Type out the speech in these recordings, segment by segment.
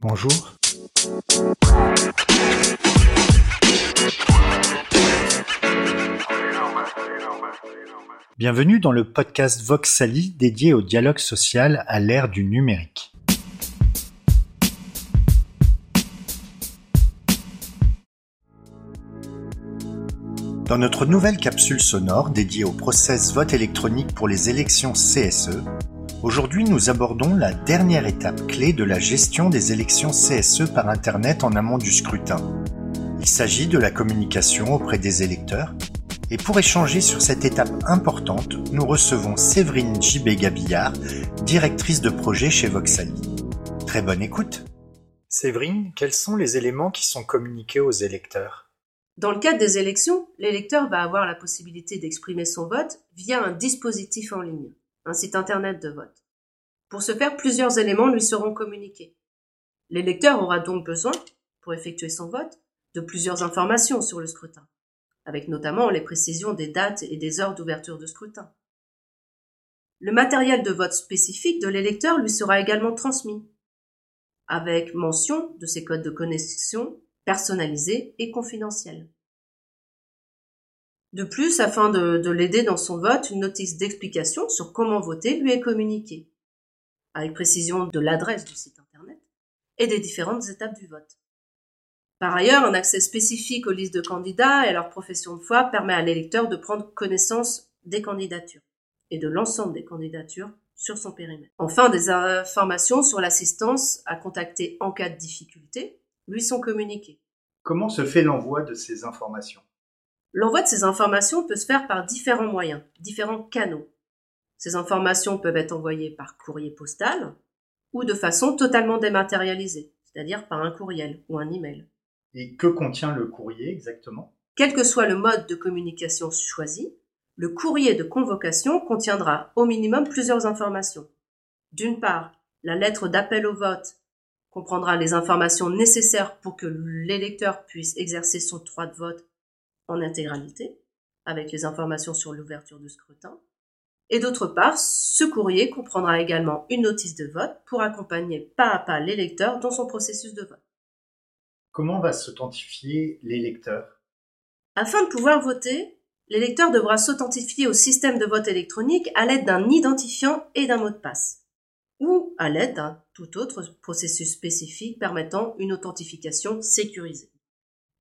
Bonjour. Bienvenue dans le podcast Voxali dédié au dialogue social à l'ère du numérique. Dans notre nouvelle capsule sonore dédiée au process vote électronique pour les élections CSE, Aujourd'hui, nous abordons la dernière étape clé de la gestion des élections CSE par Internet en amont du scrutin. Il s'agit de la communication auprès des électeurs. Et pour échanger sur cette étape importante, nous recevons Séverine J.B. Gabillard, directrice de projet chez Voxali. Très bonne écoute. Séverine, quels sont les éléments qui sont communiqués aux électeurs? Dans le cadre des élections, l'électeur va avoir la possibilité d'exprimer son vote via un dispositif en ligne un site internet de vote. Pour ce faire, plusieurs éléments lui seront communiqués. L'électeur aura donc besoin, pour effectuer son vote, de plusieurs informations sur le scrutin, avec notamment les précisions des dates et des heures d'ouverture de scrutin. Le matériel de vote spécifique de l'électeur lui sera également transmis, avec mention de ses codes de connexion personnalisés et confidentiels. De plus, afin de, l'aider dans son vote, une notice d'explication sur comment voter lui est communiquée, avec précision de l'adresse du site internet et des différentes étapes du vote. Par ailleurs, un accès spécifique aux listes de candidats et à leur profession de foi permet à l'électeur de prendre connaissance des candidatures et de l'ensemble des candidatures sur son périmètre. Enfin, des informations sur l'assistance à contacter en cas de difficulté lui sont communiquées. Comment se fait l'envoi de ces informations? L'envoi de ces informations peut se faire par différents moyens, différents canaux. Ces informations peuvent être envoyées par courrier postal ou de façon totalement dématérialisée, c'est-à-dire par un courriel ou un email. Et que contient le courrier exactement? Quel que soit le mode de communication choisi, le courrier de convocation contiendra au minimum plusieurs informations. D'une part, la lettre d'appel au vote comprendra les informations nécessaires pour que l'électeur puisse exercer son droit de vote en intégralité, avec les informations sur l'ouverture du scrutin. Et d'autre part, ce courrier comprendra également une notice de vote pour accompagner pas à pas l'électeur dans son processus de vote. Comment va s'authentifier l'électeur Afin de pouvoir voter, l'électeur devra s'authentifier au système de vote électronique à l'aide d'un identifiant et d'un mot de passe, ou à l'aide d'un tout autre processus spécifique permettant une authentification sécurisée.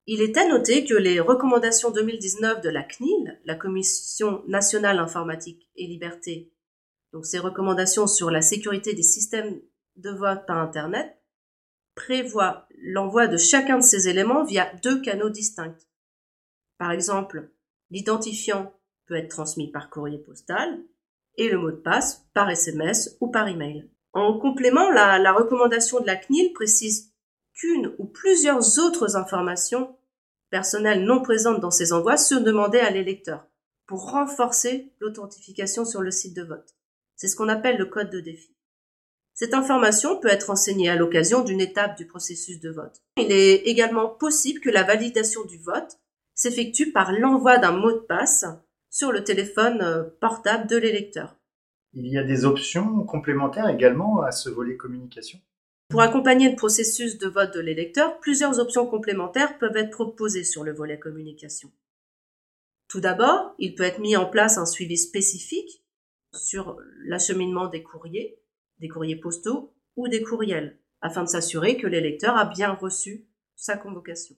Il est à noter que les recommandations 2019 de la CNIL, la Commission nationale informatique et liberté, donc ces recommandations sur la sécurité des systèmes de vote par Internet, prévoient l'envoi de chacun de ces éléments via deux canaux distincts. Par exemple, l'identifiant peut être transmis par courrier postal et le mot de passe par SMS ou par email. En complément, la, la recommandation de la CNIL précise qu'une ou plusieurs autres informations personnelles non présentes dans ces envois se demandaient à l'électeur pour renforcer l'authentification sur le site de vote. C'est ce qu'on appelle le code de défi. Cette information peut être enseignée à l'occasion d'une étape du processus de vote. Il est également possible que la validation du vote s'effectue par l'envoi d'un mot de passe sur le téléphone euh, portable de l'électeur. Il y a des options complémentaires également à ce volet communication? Pour accompagner le processus de vote de l'électeur, plusieurs options complémentaires peuvent être proposées sur le volet communication. Tout d'abord, il peut être mis en place un suivi spécifique sur l'acheminement des courriers, des courriers postaux ou des courriels, afin de s'assurer que l'électeur a bien reçu sa convocation.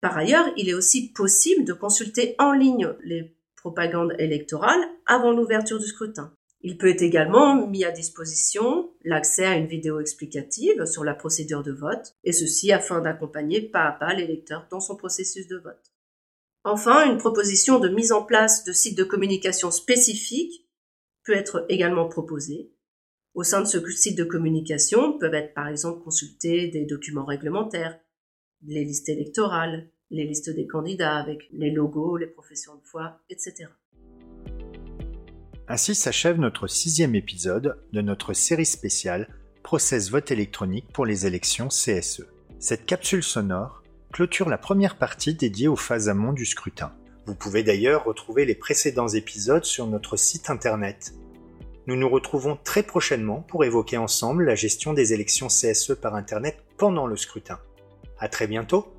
Par ailleurs, il est aussi possible de consulter en ligne les propagandes électorales avant l'ouverture du scrutin. Il peut être également mis à disposition l'accès à une vidéo explicative sur la procédure de vote, et ceci afin d'accompagner pas à pas l'électeur dans son processus de vote. Enfin, une proposition de mise en place de sites de communication spécifiques peut être également proposée. Au sein de ce site de communication peuvent être par exemple consultés des documents réglementaires, les listes électorales, les listes des candidats avec les logos, les professions de foi, etc. Ainsi s'achève notre sixième épisode de notre série spéciale Process vote électronique pour les élections CSE. Cette capsule sonore clôture la première partie dédiée aux phases amont du scrutin. Vous pouvez d'ailleurs retrouver les précédents épisodes sur notre site internet. Nous nous retrouvons très prochainement pour évoquer ensemble la gestion des élections CSE par Internet pendant le scrutin. À très bientôt!